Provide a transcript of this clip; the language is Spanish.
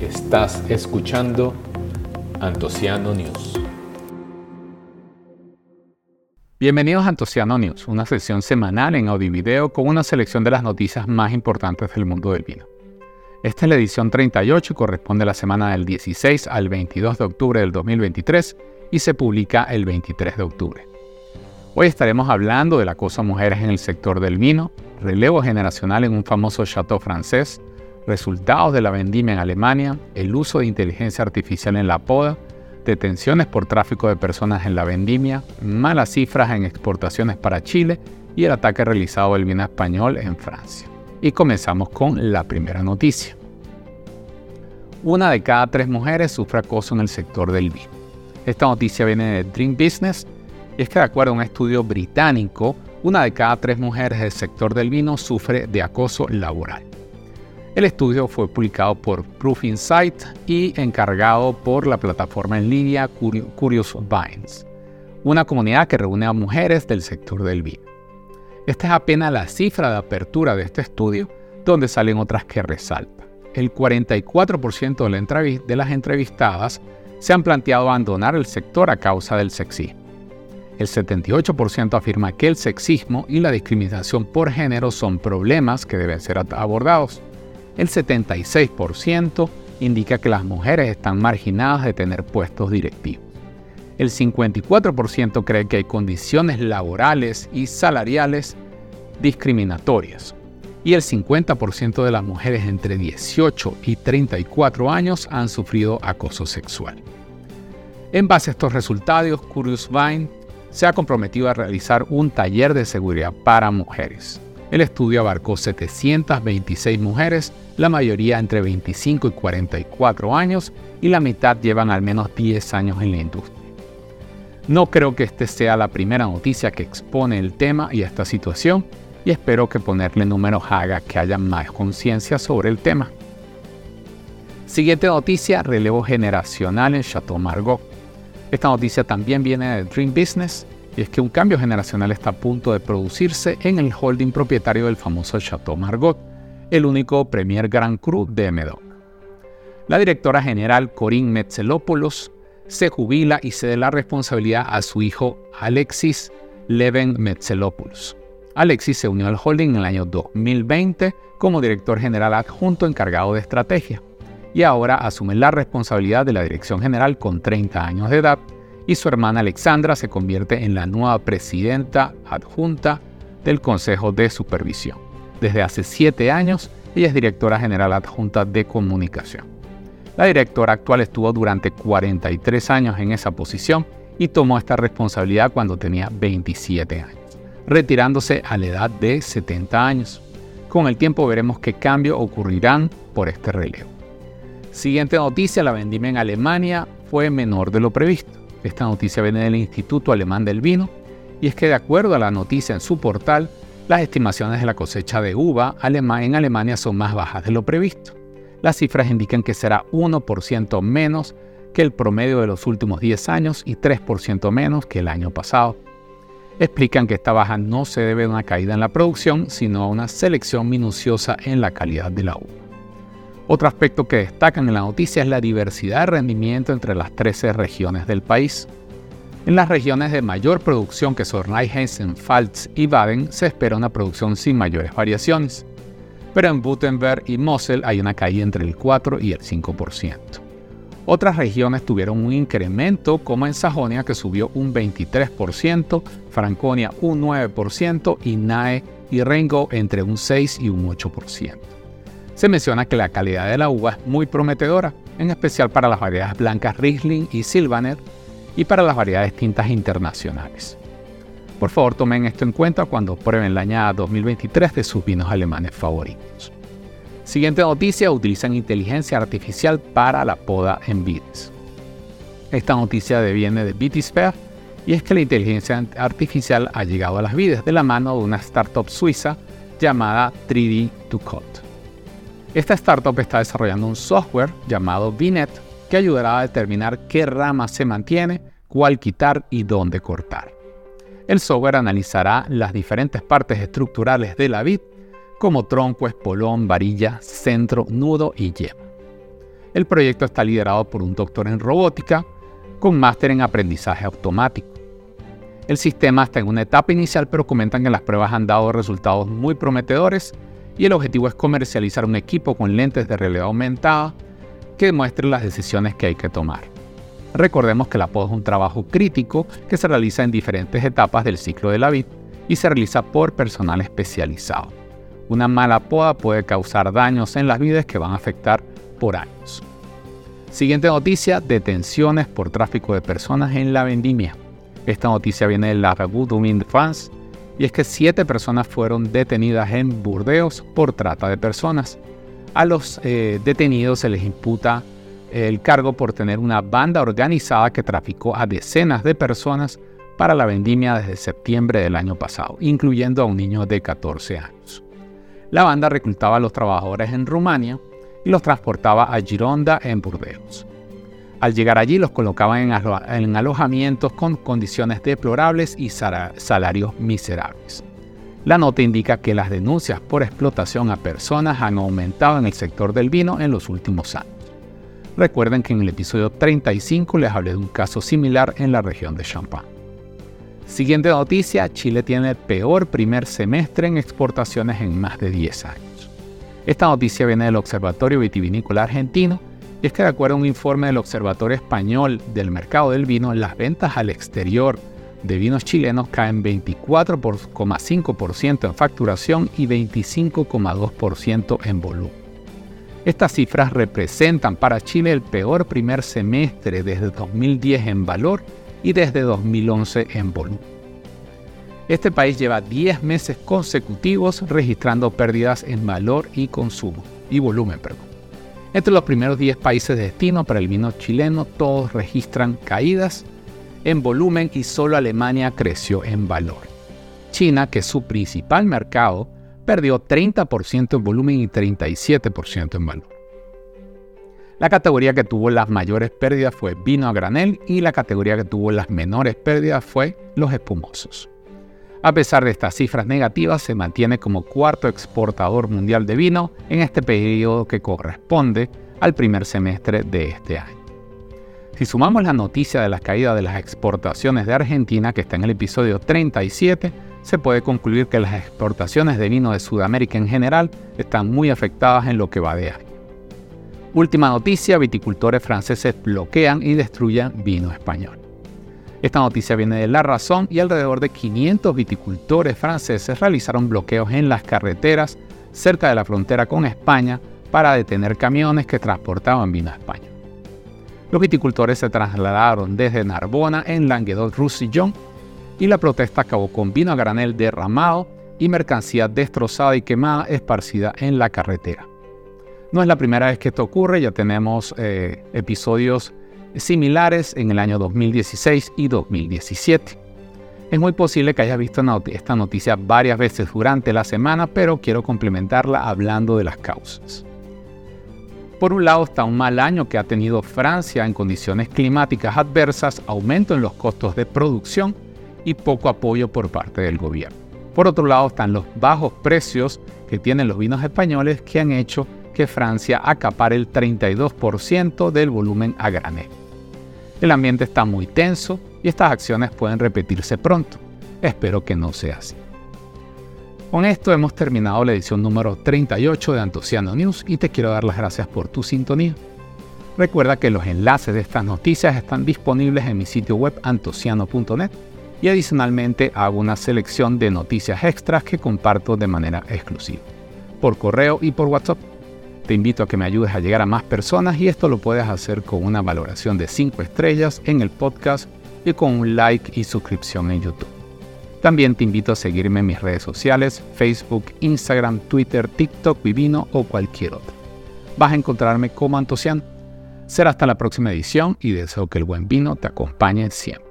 Estás escuchando Antociano News. Bienvenidos a Antociano News, una sesión semanal en audio y video con una selección de las noticias más importantes del mundo del vino. Esta es la edición 38 y corresponde a la semana del 16 al 22 de octubre del 2023 y se publica el 23 de octubre. Hoy estaremos hablando del acoso a mujeres en el sector del vino, relevo generacional en un famoso chateau francés, resultados de la vendimia en Alemania, el uso de inteligencia artificial en la poda, detenciones por tráfico de personas en la vendimia, malas cifras en exportaciones para Chile y el ataque realizado del vino español en Francia. Y comenzamos con la primera noticia. Una de cada tres mujeres sufre acoso en el sector del vino. Esta noticia viene de Dream Business y es que de acuerdo a un estudio británico, una de cada tres mujeres del sector del vino sufre de acoso laboral. El estudio fue publicado por Proof Insight y encargado por la plataforma en línea Curious Vines, una comunidad que reúne a mujeres del sector del vino. Esta es apenas la cifra de apertura de este estudio, donde salen otras que resaltan. El 44% de las entrevistadas se han planteado abandonar el sector a causa del sexismo. El 78% afirma que el sexismo y la discriminación por género son problemas que deben ser abordados. El 76% indica que las mujeres están marginadas de tener puestos directivos. El 54% cree que hay condiciones laborales y salariales discriminatorias. Y el 50% de las mujeres entre 18 y 34 años han sufrido acoso sexual. En base a estos resultados, Curious Vine se ha comprometido a realizar un taller de seguridad para mujeres. El estudio abarcó 726 mujeres, la mayoría entre 25 y 44 años y la mitad llevan al menos 10 años en la industria. No creo que esta sea la primera noticia que expone el tema y esta situación y espero que ponerle números haga que haya más conciencia sobre el tema. Siguiente noticia, relevo generacional en Chateau Margaux. Esta noticia también viene de Dream Business y es que un cambio generacional está a punto de producirse en el holding propietario del famoso Chateau Margaux, el único Premier Grand Cru de Medoc. La directora general Corinne Metzelopoulos se jubila y cede la responsabilidad a su hijo Alexis Leven Metzelopoulos. Alexis se unió al holding en el año 2020 como director general adjunto encargado de estrategia y ahora asume la responsabilidad de la dirección general con 30 años de edad y su hermana Alexandra se convierte en la nueva presidenta adjunta del Consejo de Supervisión. Desde hace siete años, ella es directora general adjunta de comunicación. La directora actual estuvo durante 43 años en esa posición y tomó esta responsabilidad cuando tenía 27 años, retirándose a la edad de 70 años. Con el tiempo veremos qué cambios ocurrirán por este relevo. Siguiente noticia, la vendimia en Alemania fue menor de lo previsto. Esta noticia viene del Instituto Alemán del Vino y es que de acuerdo a la noticia en su portal, las estimaciones de la cosecha de uva en Alemania son más bajas de lo previsto. Las cifras indican que será 1% menos que el promedio de los últimos 10 años y 3% menos que el año pasado. Explican que esta baja no se debe a una caída en la producción, sino a una selección minuciosa en la calidad de la uva. Otro aspecto que destacan en la noticia es la diversidad de rendimiento entre las 13 regiones del país. En las regiones de mayor producción que son Rheinhessen, Pfalz y Baden se espera una producción sin mayores variaciones, pero en Württemberg y Mosel hay una caída entre el 4 y el 5%. Otras regiones tuvieron un incremento como en Sajonia que subió un 23%, Franconia un 9% y Nahe y Rheingau entre un 6 y un 8% se menciona que la calidad de la uva es muy prometedora, en especial para las variedades blancas Riesling y Silvaner y para las variedades tintas internacionales. Por favor, tomen esto en cuenta cuando prueben la añada 2023 de sus vinos alemanes favoritos. Siguiente noticia, utilizan inteligencia artificial para la poda en vides. Esta noticia viene de Vitisphere y es que la inteligencia artificial ha llegado a las vides de la mano de una startup suiza llamada 3D to Cut. Esta startup está desarrollando un software llamado VNet que ayudará a determinar qué rama se mantiene, cuál quitar y dónde cortar. El software analizará las diferentes partes estructurales de la vid, como tronco, espolón, varilla, centro, nudo y yema. El proyecto está liderado por un doctor en robótica con máster en aprendizaje automático. El sistema está en una etapa inicial, pero comentan que las pruebas han dado resultados muy prometedores y el objetivo es comercializar un equipo con lentes de realidad aumentada que muestre las decisiones que hay que tomar. Recordemos que la poda es un trabajo crítico que se realiza en diferentes etapas del ciclo de la vid y se realiza por personal especializado. Una mala poda puede causar daños en las vides que van a afectar por años. Siguiente noticia, detenciones por tráfico de personas en la vendimia. Esta noticia viene de la Revue de France y es que siete personas fueron detenidas en Burdeos por trata de personas. A los eh, detenidos se les imputa el cargo por tener una banda organizada que traficó a decenas de personas para la vendimia desde septiembre del año pasado, incluyendo a un niño de 14 años. La banda reclutaba a los trabajadores en Rumania y los transportaba a Gironda en Burdeos. Al llegar allí los colocaban en, alojamientos con condiciones deplorables y salarios miserables. La nota indica que las denuncias por explotación a personas han aumentado en el sector del vino en los últimos años. Recuerden que en el episodio 35 les hablé de un caso similar en la región de Champagne. Siguiente noticia, Chile tiene el peor primer semestre en exportaciones en más de 10 años. Esta noticia viene del Observatorio Vitivinícola Argentino y es que de acuerdo a un informe del Observatorio Español del Mercado del Vino, las ventas al exterior de vinos chilenos caen 24,5% en facturación y 25,2% en volumen. Estas cifras representan para Chile el peor primer semestre desde 2010 en valor y desde 2011 en volumen. Este país lleva 10 meses consecutivos registrando pérdidas en valor y consumo y volumen, perdón. Entre los primeros 10 países de destino para el vino chileno, todos registran caídas en volumen y solo Alemania creció en valor. China, que es su principal mercado, perdió 30% en volumen y 37% en valor. La categoría que tuvo las mayores pérdidas fue vino a granel y la categoría que tuvo las menores pérdidas fue los espumosos. A pesar de estas cifras negativas, se mantiene como cuarto exportador mundial de vino en este periodo que corresponde al primer semestre de este año. Si sumamos la noticia de la caída de las exportaciones de Argentina, que está en el episodio 37, se puede concluir que las exportaciones de vino de Sudamérica en general están muy afectadas en lo que va de año. Última noticia, viticultores franceses bloquean y destruyen vino español. Esta noticia viene de La Razón y alrededor de 500 viticultores franceses realizaron bloqueos en las carreteras cerca de la frontera con España para detener camiones que transportaban vino a España. Los viticultores se trasladaron desde Narbona en Languedoc-Roussillon y la protesta acabó con vino a granel derramado y mercancía destrozada y quemada esparcida en la carretera. No es la primera vez que esto ocurre, ya tenemos eh, episodios similares en el año 2016 y 2017. Es muy posible que hayas visto esta noticia varias veces durante la semana, pero quiero complementarla hablando de las causas. Por un lado está un mal año que ha tenido Francia en condiciones climáticas adversas, aumento en los costos de producción y poco apoyo por parte del gobierno. Por otro lado están los bajos precios que tienen los vinos españoles que han hecho que Francia acapare el 32% del volumen a granel. El ambiente está muy tenso y estas acciones pueden repetirse pronto. Espero que no sea así. Con esto hemos terminado la edición número 38 de Antociano News y te quiero dar las gracias por tu sintonía. Recuerda que los enlaces de estas noticias están disponibles en mi sitio web antociano.net y adicionalmente hago una selección de noticias extras que comparto de manera exclusiva, por correo y por WhatsApp. Te invito a que me ayudes a llegar a más personas y esto lo puedes hacer con una valoración de 5 estrellas en el podcast y con un like y suscripción en YouTube. También te invito a seguirme en mis redes sociales, Facebook, Instagram, Twitter, TikTok, Vivino o cualquier otra. Vas a encontrarme como Antocian. Será hasta la próxima edición y deseo que el buen vino te acompañe siempre.